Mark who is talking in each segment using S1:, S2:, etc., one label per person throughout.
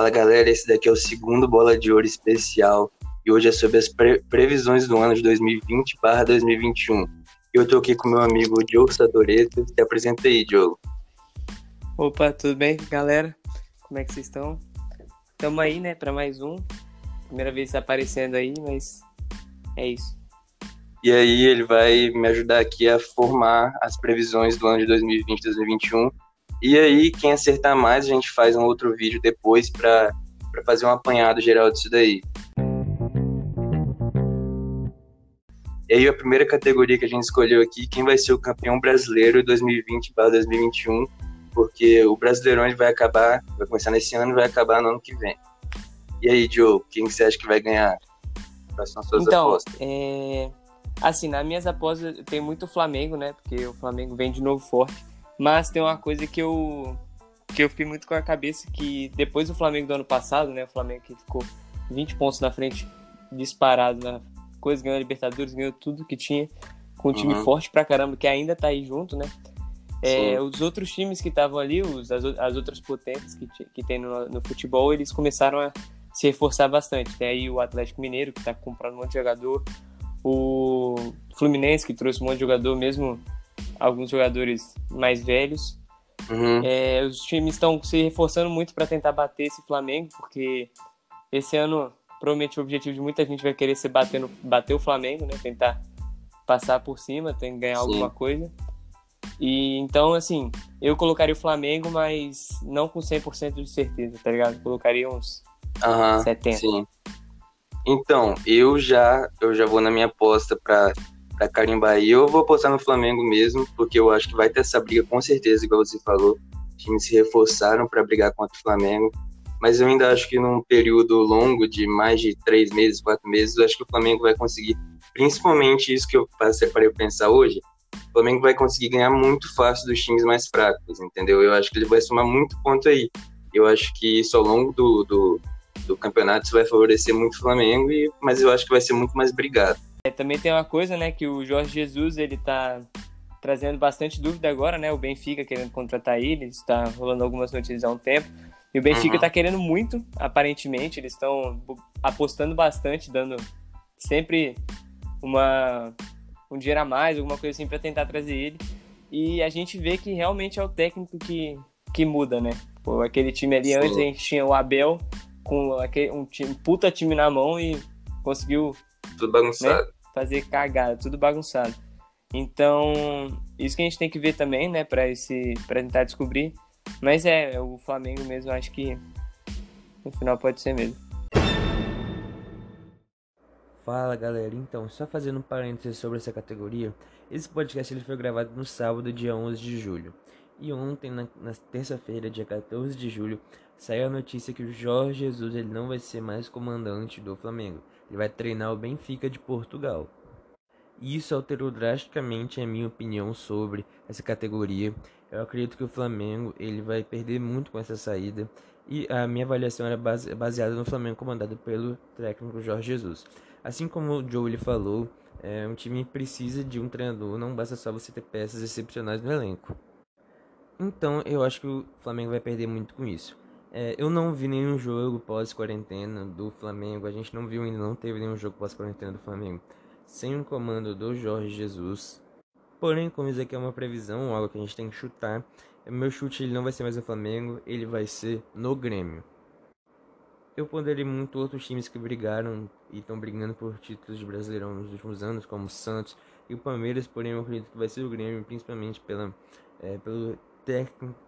S1: Fala galera, esse daqui é o segundo Bola de Ouro especial e hoje é sobre as pre previsões do ano de 2020/2021. Eu tô aqui com meu amigo Diogo Sadoreto, se apresenta aí, Diogo.
S2: Opa, tudo bem, galera? Como é que vocês estão? Estamos aí, né, para mais um. Primeira vez aparecendo aí, mas é isso.
S1: E aí ele vai me ajudar aqui a formar as previsões do ano de 2020 2021. E aí, quem acertar mais, a gente faz um outro vídeo depois para fazer um apanhado geral disso daí. E aí, a primeira categoria que a gente escolheu aqui, quem vai ser o campeão brasileiro 2020-2021, porque o Brasileirão ele vai acabar, vai começar nesse ano e vai acabar no ano que vem. E aí, Joe, quem você acha que vai ganhar? Quais são as suas
S2: então,
S1: apostas?
S2: É... Assim, nas minhas apostas tem muito Flamengo, né? Porque o Flamengo vem de novo forte. Mas tem uma coisa que eu que eu fiquei muito com a cabeça que depois do Flamengo do ano passado, né? O Flamengo que ficou 20 pontos na frente, disparado na coisa, ganhou a Libertadores, ganhou tudo que tinha, com um time uhum. forte pra caramba, que ainda tá aí junto, né? É, os outros times que estavam ali, os, as, as, outras potências que, que tem no, no, futebol, eles começaram a se reforçar bastante. Tem aí o Atlético Mineiro, que tá comprando um monte de jogador, o Fluminense, que trouxe um monte de jogador, mesmo alguns jogadores mais velhos. Uhum. É, os times estão se reforçando muito para tentar bater esse Flamengo, porque esse ano provavelmente o objetivo de muita gente vai querer ser bater, no, bater o Flamengo, né? Tentar passar por cima, tem que ganhar Sim. alguma coisa. E então, assim, eu colocaria o Flamengo, mas não com 100% de certeza, tá ligado? colocaria uns uhum, 70. Sim.
S1: Então, eu já eu já vou na minha aposta para para carimbar aí. Eu vou apostar no Flamengo mesmo, porque eu acho que vai ter essa briga com certeza, igual você falou. Os times se reforçaram para brigar contra o Flamengo. Mas eu ainda acho que num período longo de mais de três meses, quatro meses, eu acho que o Flamengo vai conseguir, principalmente isso que eu passei para eu pensar hoje, o Flamengo vai conseguir ganhar muito fácil dos times mais fracos, entendeu? Eu acho que ele vai somar muito ponto aí. Eu acho que isso ao longo do, do, do campeonato vai favorecer muito o Flamengo, e, mas eu acho que vai ser muito mais brigado.
S2: É, também tem uma coisa, né, que o Jorge Jesus, ele tá trazendo bastante dúvida agora, né, o Benfica querendo contratar ele, está rolando algumas notícias há um tempo, e o Benfica está uhum. querendo muito, aparentemente, eles estão apostando bastante, dando sempre uma um dinheiro a mais, alguma coisa assim para tentar trazer ele. E a gente vê que realmente é o técnico que, que muda, né? Pô, aquele time ali Sim. antes a gente tinha o Abel com aquele, um, time, um puta time na mão e conseguiu
S1: tudo bagunçado. Né?
S2: Fazer cagada, tudo bagunçado. Então, isso que a gente tem que ver também, né, para esse para tentar descobrir. Mas é, o Flamengo mesmo, acho que no final pode ser mesmo.
S3: Fala galera, então, só fazendo um parênteses sobre essa categoria, esse podcast ele foi gravado no sábado, dia 11 de julho. E ontem, na, na terça-feira, dia 14 de julho, saiu a notícia que o Jorge Jesus ele não vai ser mais comandante do Flamengo. Ele vai treinar o Benfica de Portugal. Isso alterou drasticamente a minha opinião sobre essa categoria. Eu acredito que o Flamengo ele vai perder muito com essa saída e a minha avaliação era base, baseada no Flamengo comandado pelo técnico Jorge Jesus. Assim como o Joe falou, é, um time precisa de um treinador, não basta só você ter peças excepcionais no elenco. Então eu acho que o Flamengo vai perder muito com isso. É, eu não vi nenhum jogo pós-quarentena do Flamengo. A gente não viu ainda, não teve nenhum jogo pós-quarentena do Flamengo sem o um comando do Jorge Jesus. Porém, como isso aqui é uma previsão, algo que a gente tem que chutar, meu chute ele não vai ser mais no Flamengo, ele vai ser no Grêmio. Eu ponderei muito outros times que brigaram e estão brigando por títulos de Brasileirão nos últimos anos, como o Santos e o Palmeiras, porém eu acredito que vai ser o Grêmio, principalmente pela, é, pelo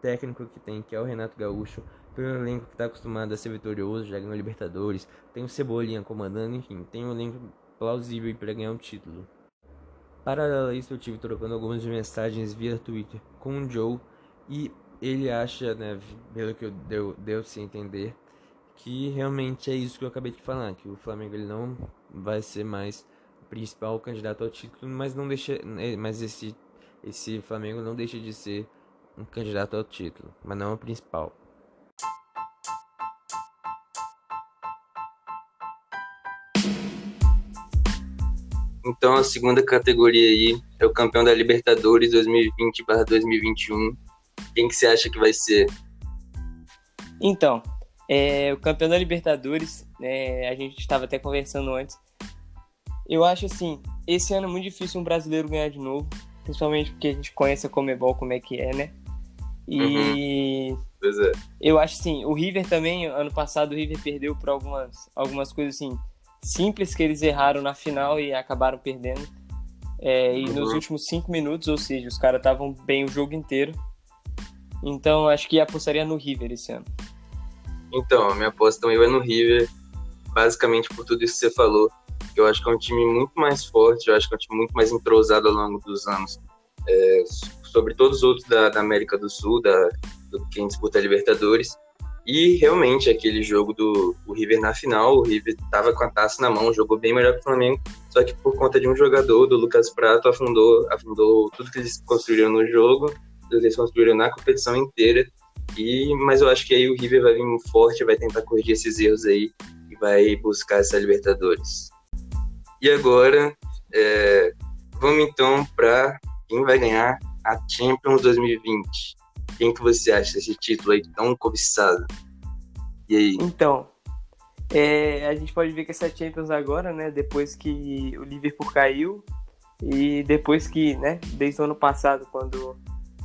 S3: técnico que tem, que é o Renato Gaúcho, pelo elenco que está acostumado a ser vitorioso, já ganhou Libertadores, tem o Cebolinha comandando, enfim, tem um elenco plausível para ganhar um título. Paralelo a isso, eu tive trocando algumas mensagens via Twitter com o Joe e ele acha, né, pelo que eu deu, deu se entender, que realmente é isso que eu acabei de falar, que o Flamengo ele não vai ser mais o principal candidato ao título, mas não deixa, né, mas esse esse Flamengo não deixa de ser um candidato ao título, mas não o principal.
S1: Então a segunda categoria aí é o campeão da Libertadores 2020/2021. Quem que você acha que vai ser?
S2: Então, É, o campeão da Libertadores, é, a gente estava até conversando antes. Eu acho assim, esse ano é muito difícil um brasileiro ganhar de novo, principalmente porque a gente conhece a Comebol como é que é, né? E
S1: uhum. pois é.
S2: eu acho assim, o River também, ano passado o River perdeu por algumas, algumas coisas assim simples que eles erraram na final e acabaram perdendo. É, e uhum. nos últimos cinco minutos, ou seja, os caras estavam bem o jogo inteiro. Então acho que apostaria no River esse ano.
S1: Então, a minha aposta também vai no River, basicamente por tudo isso que você falou. Eu acho que é um time muito mais forte, eu acho que é um time muito mais entrosado ao longo dos anos. É, sobre todos os outros da, da América do Sul, da, do quem disputa a Libertadores. E realmente, aquele jogo do River na final, o River estava com a taça na mão, jogou bem melhor que o Flamengo, só que por conta de um jogador, do Lucas Prato, afundou, afundou tudo que eles construíram no jogo, tudo que eles construíram na competição inteira. E, mas eu acho que aí o River vai vir forte, vai tentar corrigir esses erros aí e vai buscar essa Libertadores. E agora, é, vamos então para quem vai ganhar a Champions 2020. Quem que você acha desse título aí tão cobiçado? E aí?
S2: Então, é, a gente pode ver que essa Champions agora, né, depois que o Liverpool caiu e depois que, né, desde o ano passado, quando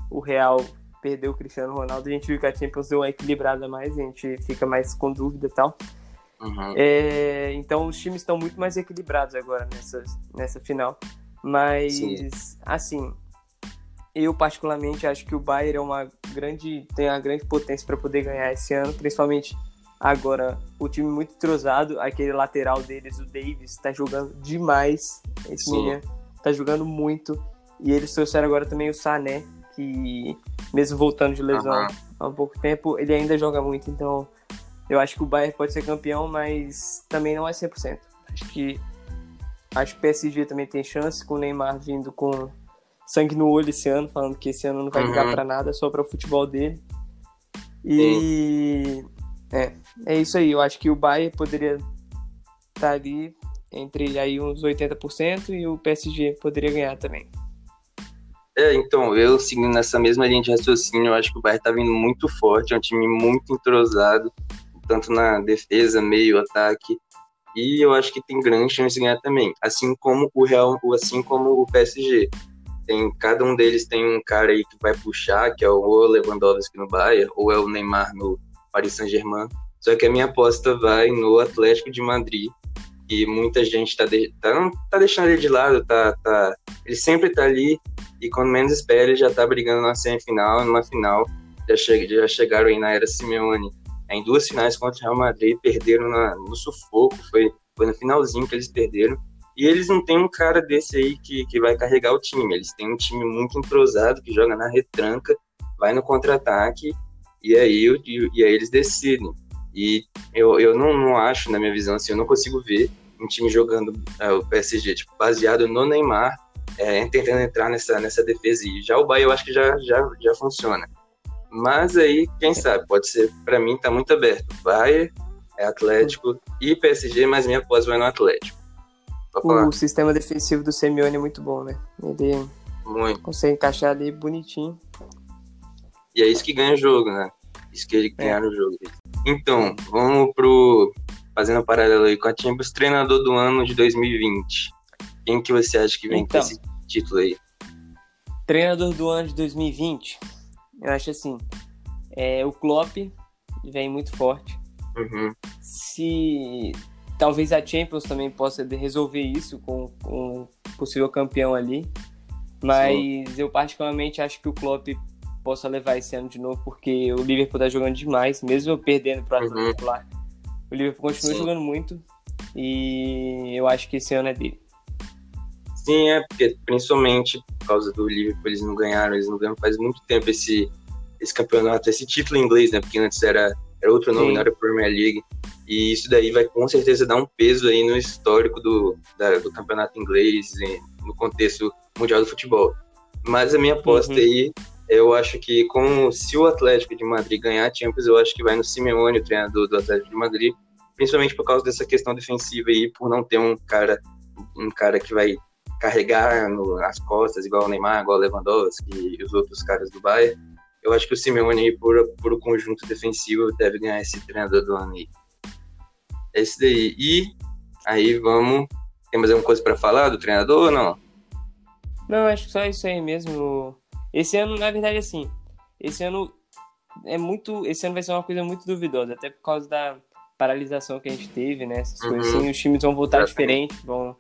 S2: o Real perdeu o Cristiano Ronaldo, a gente viu que a Champions deu uma equilibrada mais, a gente fica mais com dúvida e tal. Uhum. É, então os times estão muito mais equilibrados agora nessa, nessa final. Mas, Sim. assim, eu particularmente acho que o Bayern é uma grande, tem uma grande potência para poder ganhar esse ano, principalmente agora o time muito entrosado, aquele lateral deles, o Davis, está jogando demais. Esse menino tá jogando muito. E eles trouxeram agora também o Sané, que mesmo voltando de lesão uhum. há um pouco tempo, ele ainda joga muito, então eu acho que o Bayern pode ser campeão, mas também não é 100%. Acho que acho que o PSG também tem chance com o Neymar vindo com sangue no olho esse ano, falando que esse ano não vai ligar uhum. para nada, só para o futebol dele. E é, é isso aí. Eu acho que o Bayern poderia estar tá ali entre aí uns 80% e o PSG poderia ganhar também.
S1: É, então, eu seguindo nessa mesma linha de raciocínio, eu acho que o Bayern tá vindo muito forte, é um time muito entrosado, tanto na defesa, meio, ataque, e eu acho que tem grande chance de ganhar também, assim como o Real, assim como o PSG. Tem, cada um deles tem um cara aí que vai puxar, que é o Lewandowski no Bayern, ou é o Neymar no Paris Saint-Germain. Só que a minha aposta vai no Atlético de Madrid, e muita gente tá, de, tá, tá deixando ele de lado, tá, tá, ele sempre tá ali, e quando menos espera, ele já tá brigando na semifinal, numa final, já, che já chegaram aí na era Simeone, em duas finais contra o Real Madrid, perderam na, no sufoco, foi, foi no finalzinho que eles perderam, e eles não têm um cara desse aí que, que vai carregar o time, eles têm um time muito entrosado, que joga na retranca, vai no contra-ataque, e aí, e, e aí eles decidem. E eu, eu não, não acho, na minha visão, assim, eu não consigo ver um time jogando é, o PSG, tipo, baseado no Neymar, é, tentando entrar nessa, nessa defesa. E já o Bahia eu acho que já, já, já funciona. Mas aí, quem sabe, pode ser, para mim, tá muito aberto. Bayern, é Atlético e PSG, mas minha pós vai no Atlético.
S2: O sistema defensivo do Simeone é muito bom, né? Ele
S1: muito.
S2: consegue encaixar ali bonitinho.
S1: E é isso que ganha o jogo, né? Isso que ele ganha no jogo. Então, vamos pro. Fazendo um paralelo aí com a Champions, treinador do ano de 2020. Quem que você acha que vem então, com esse título aí?
S2: Treinador do ano de 2020, eu acho assim. É, o Klopp vem muito forte.
S1: Uhum.
S2: Se talvez a Champions também possa resolver isso com, com um possível campeão ali. Mas Sim. eu particularmente acho que o Klopp possa levar esse ano de novo, porque o Liverpool tá jogando demais, mesmo perdendo pro Atlético uhum. lá. O Liverpool continua Sim. jogando muito e eu acho que esse ano é dele.
S1: Sim, é, porque principalmente por causa do Liverpool eles não ganharam, eles não ganham faz muito tempo esse, esse campeonato, esse título em inglês, né? Porque antes era, era outro nome, Sim. não era Premier League. E isso daí vai com certeza dar um peso aí no histórico do, da, do campeonato inglês, no contexto mundial do futebol. Mas a minha aposta uhum. aí eu acho que como se o Atlético de Madrid ganhar a Champions, eu acho que vai no Simeone, o treinador do Atlético de Madrid, principalmente por causa dessa questão defensiva aí, por não ter um cara um cara que vai carregar no, nas costas, igual o Neymar, igual o Lewandowski e os outros caras do Bayern. eu acho que o Simeone, por, por o conjunto defensivo, deve ganhar esse treinador do ano aí. É isso daí. E aí vamos. Tem mais alguma coisa para falar do treinador ou não?
S2: Não, acho que só isso aí mesmo. Esse ano, na verdade, assim, esse ano é muito. Esse ano vai ser uma coisa muito duvidosa, até por causa da paralisação que a gente teve, né? Essas uhum. coisas assim, os times vão voltar diferente, vão.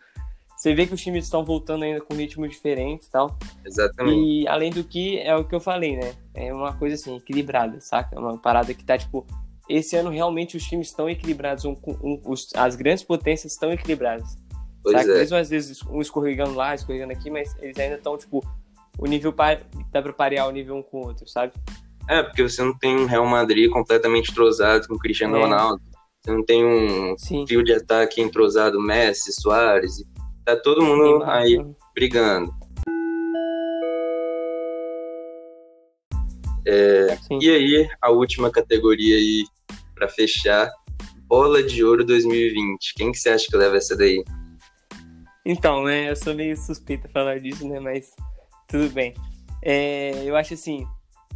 S2: Você vê que os times estão voltando ainda com ritmos diferentes e tal.
S1: Exatamente.
S2: E além do que, é o que eu falei, né? É uma coisa assim, equilibrada, saca? É uma parada que tá, tipo, esse ano realmente os times estão equilibrados, um, um, os, as grandes potências estão equilibradas. Pois saca? É. Mesmo às vezes um escorregando lá, escorregando aqui, mas eles ainda estão, tipo, o nível par... dá pra parear o nível um com o outro, sabe?
S1: É, porque você não tem um Real Madrid completamente entrosado com o Cristiano é. Ronaldo. Você não tem um Sim. fio de ataque entrosado, Messi, Soares. Tá todo mundo Sim, aí né? brigando. É, e aí, a última categoria aí, para fechar, Bola de Ouro 2020. Quem que você acha que leva essa daí?
S2: Então, né, eu sou meio suspeita falar disso, né, mas tudo bem. É, eu acho assim,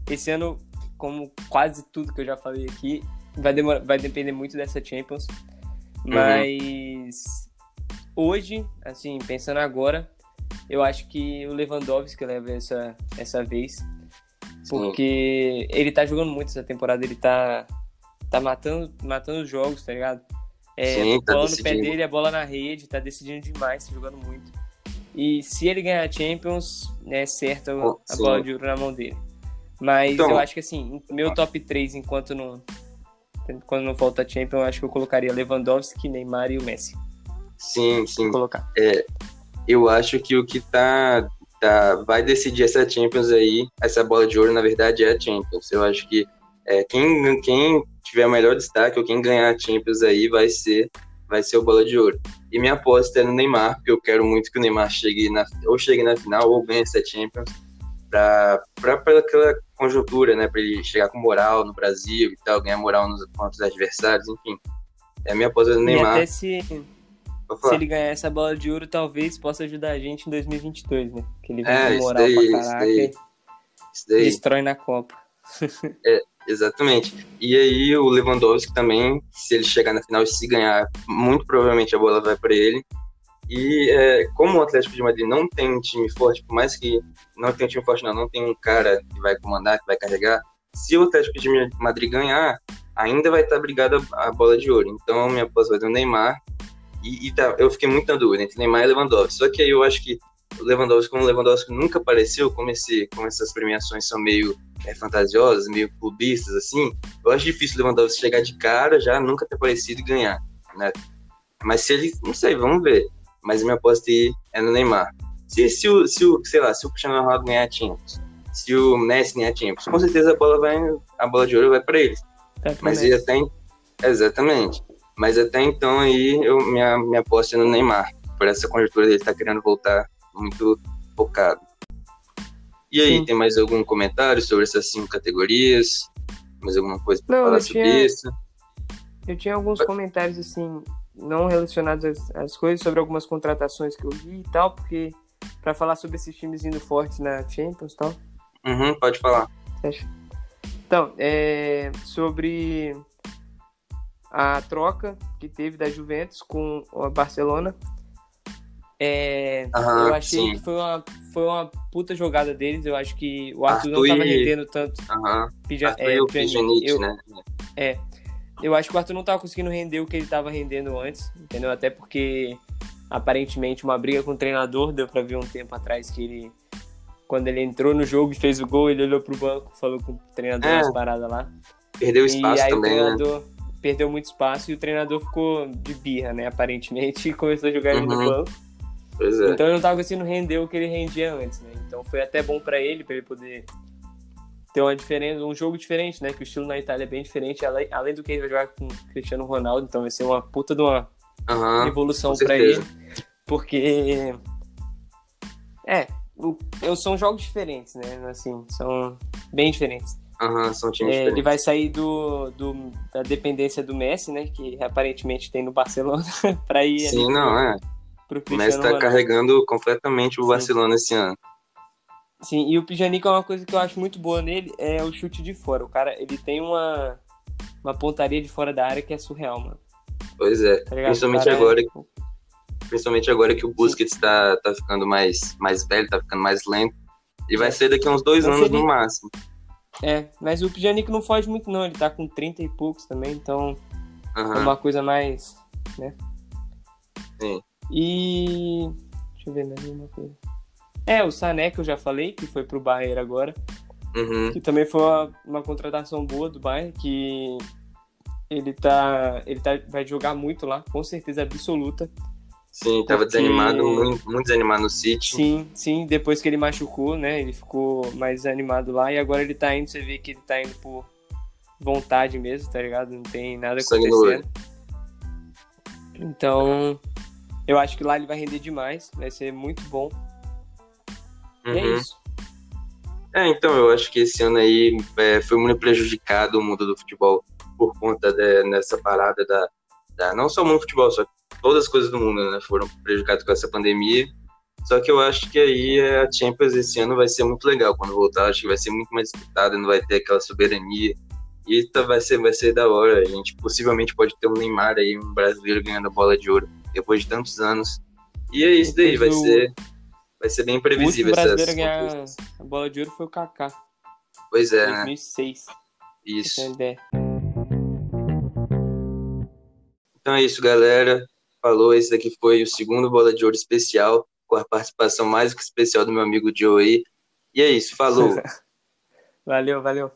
S2: esse ano, como quase tudo que eu já falei aqui, vai, demorar, vai depender muito dessa Champions. Uhum. Mas uhum. hoje, assim, pensando agora, eu acho que o Lewandowski leva essa, essa vez. Porque Sim. ele tá jogando muito essa temporada, ele tá, tá matando, matando os jogos, tá ligado? É, Sim, tá bola no pé dele, a bola na rede, tá decidindo demais, tá jogando muito. E se ele ganhar a Champions, é certo oh, a bola de ouro na mão dele. Mas então, eu acho que assim, meu top 3 enquanto não, quando não falta Champions, eu acho que eu colocaria Lewandowski, Neymar e o Messi.
S1: Sim, sim. Vou colocar. É, eu acho que o que tá, tá vai decidir essa Champions aí, essa bola de ouro, na verdade, é a Champions. Eu acho que é, quem, quem tiver melhor destaque ou quem ganhar a Champions aí vai ser vai ser o bola de ouro. E minha aposta é no Neymar, porque eu quero muito que o Neymar chegue na, ou chegue na final ou ganhe essa Champions para aquela conjuntura, né, para ele chegar com moral no Brasil e tal, ganhar moral nos, contra os adversários, enfim. É a minha aposta do Neymar.
S2: E até se, se ele ganhar essa bola de ouro, talvez possa ajudar a gente em 2022, né? Que ele vem é, moral daí, pra caraca isso daí, isso daí. destrói na Copa.
S1: é, exatamente. E aí o Lewandowski também, se ele chegar na final e se ganhar, muito provavelmente a bola vai para ele. E é, como o Atlético de Madrid não tem um time forte, por mais que não tenha um time forte, não, não tem um cara que vai comandar, que vai carregar, se o Atlético de Madrid ganhar, ainda vai estar brigado a, bola de ouro. Então, minha aposta vai ter o Neymar. E, e tá, eu fiquei muito na dúvida entre Neymar e Lewandowski. Só que aí eu acho que o Lewandowski, como o Lewandowski nunca apareceu, como, esse, como essas premiações são meio é, fantasiosas, meio clubistas, assim, eu acho difícil o Lewandowski chegar de cara, já nunca ter aparecido e ganhar, né? Mas se ele, não sei, vamos ver mas minha aposta é no Neymar. Se, se, o, se o, sei lá, se o Cristiano Ronaldo ganhar a Champions, se o Messi ganhar a Champions, com certeza a bola vai, a bola de ouro vai para eles. Mas até, exatamente. Mas até então aí eu minha minha aposta é no Neymar, por essa conjuntura dele tá querendo voltar muito focado. E aí, Sim. tem mais algum comentário sobre essas cinco categorias? Mais alguma coisa para falar sobre tinha... isso?
S2: Eu tinha alguns comentários assim não relacionados às, às, coisas, sobre algumas contratações que eu vi e tal, porque para falar sobre esses times indo fortes na Champions e tal.
S1: Uhum, pode falar.
S2: Então, é, sobre a troca que teve da Juventus com a Barcelona. É, eu achei sim. que foi uma, foi uma puta jogada deles. Eu acho que o Arthur, Arthur não estava rendendo tanto.
S1: Pija, Arthur é, o eu, né?
S2: É, eu acho que o Arthur não tava conseguindo render o que ele tava rendendo antes, entendeu? Até porque aparentemente uma briga com o treinador, deu para ver um tempo atrás que ele quando ele entrou no jogo e fez o gol, ele olhou pro banco, falou com o treinador é, paradas lá.
S1: Perdeu espaço
S2: e aí
S1: também,
S2: o né? treinador né? Perdeu muito espaço e o treinador ficou de birra, né, aparentemente, e começou a jogar ele no uhum. banco.
S1: Pois é.
S2: Então ele não tava conseguindo render o que ele rendia antes, né? Então foi até bom para ele, para ele poder ter uma diferença, um jogo diferente, né? Que o estilo na Itália é bem diferente, além, além do que ele vai jogar com o Cristiano Ronaldo, então vai ser uma puta de uma uhum, evolução para ele. Porque. É, eu, são jogos diferentes, né? Assim, são bem diferentes.
S1: Aham, uhum, são times
S2: é. Ele vai sair do, do, da dependência do Messi, né? Que aparentemente tem no Barcelona, para ir
S1: Sim, não, é. Pro o Messi tá Ronaldo. carregando completamente o Sim. Barcelona esse ano.
S2: Sim, e o Pjanic é uma coisa que eu acho muito boa nele, é o chute de fora. O cara, ele tem uma, uma pontaria de fora da área que é surreal, mano.
S1: Pois é, tá principalmente agora, é... principalmente agora que o Busquets tá, tá ficando mais, mais velho, tá ficando mais lento. Ele vai ser daqui a uns dois mas anos ele... no máximo.
S2: É, mas o Pjanic não foge muito não, ele tá com 30 e poucos também, então uhum. é uma coisa mais, né?
S1: Sim.
S2: E... deixa eu ver mais uma coisa. É, o Sané, que eu já falei, que foi pro Bayern agora.
S1: Uhum.
S2: Que também foi uma, uma, contratação boa do Bayern, que ele tá. Ele tá, vai jogar muito lá, com certeza absoluta.
S1: Sim, tava porque... desanimado, muito, muito, desanimado no City.
S2: Sim, sim, depois que ele machucou, né? Ele ficou mais desanimado lá e agora ele tá indo, você vê que ele tá indo por vontade mesmo, tá ligado? Não tem nada acontecendo. Então, eu acho que lá ele vai render demais, vai ser muito bom. Uhum. E é uhum. isso.
S1: É, então, eu acho que esse ano aí é, foi muito prejudicado o mundo do futebol por conta dessa parada da, da, Não só o mundo do futebol, só todas as coisas do mundo né, foram prejudicadas com essa pandemia. Só que eu acho que aí a Champions esse ano vai ser muito legal quando voltar. Acho que vai ser muito mais disputada, não vai ter aquela soberania. E tá, vai ser, vai ser da hora. A gente possivelmente pode ter um Neymar aí, um brasileiro ganhando a bola de ouro depois de tantos anos. E é isso daí, vai ser vai ser bem previsível.
S2: O brasileiro ganhar a bola de ouro foi o Kaká.
S1: Pois é,
S2: 2006.
S1: né? Isso. Então é isso, galera. Falou, esse daqui foi o segundo Bola de Ouro especial, com a participação mais que especial do meu amigo Joe aí. E é isso, falou.
S2: valeu, valeu.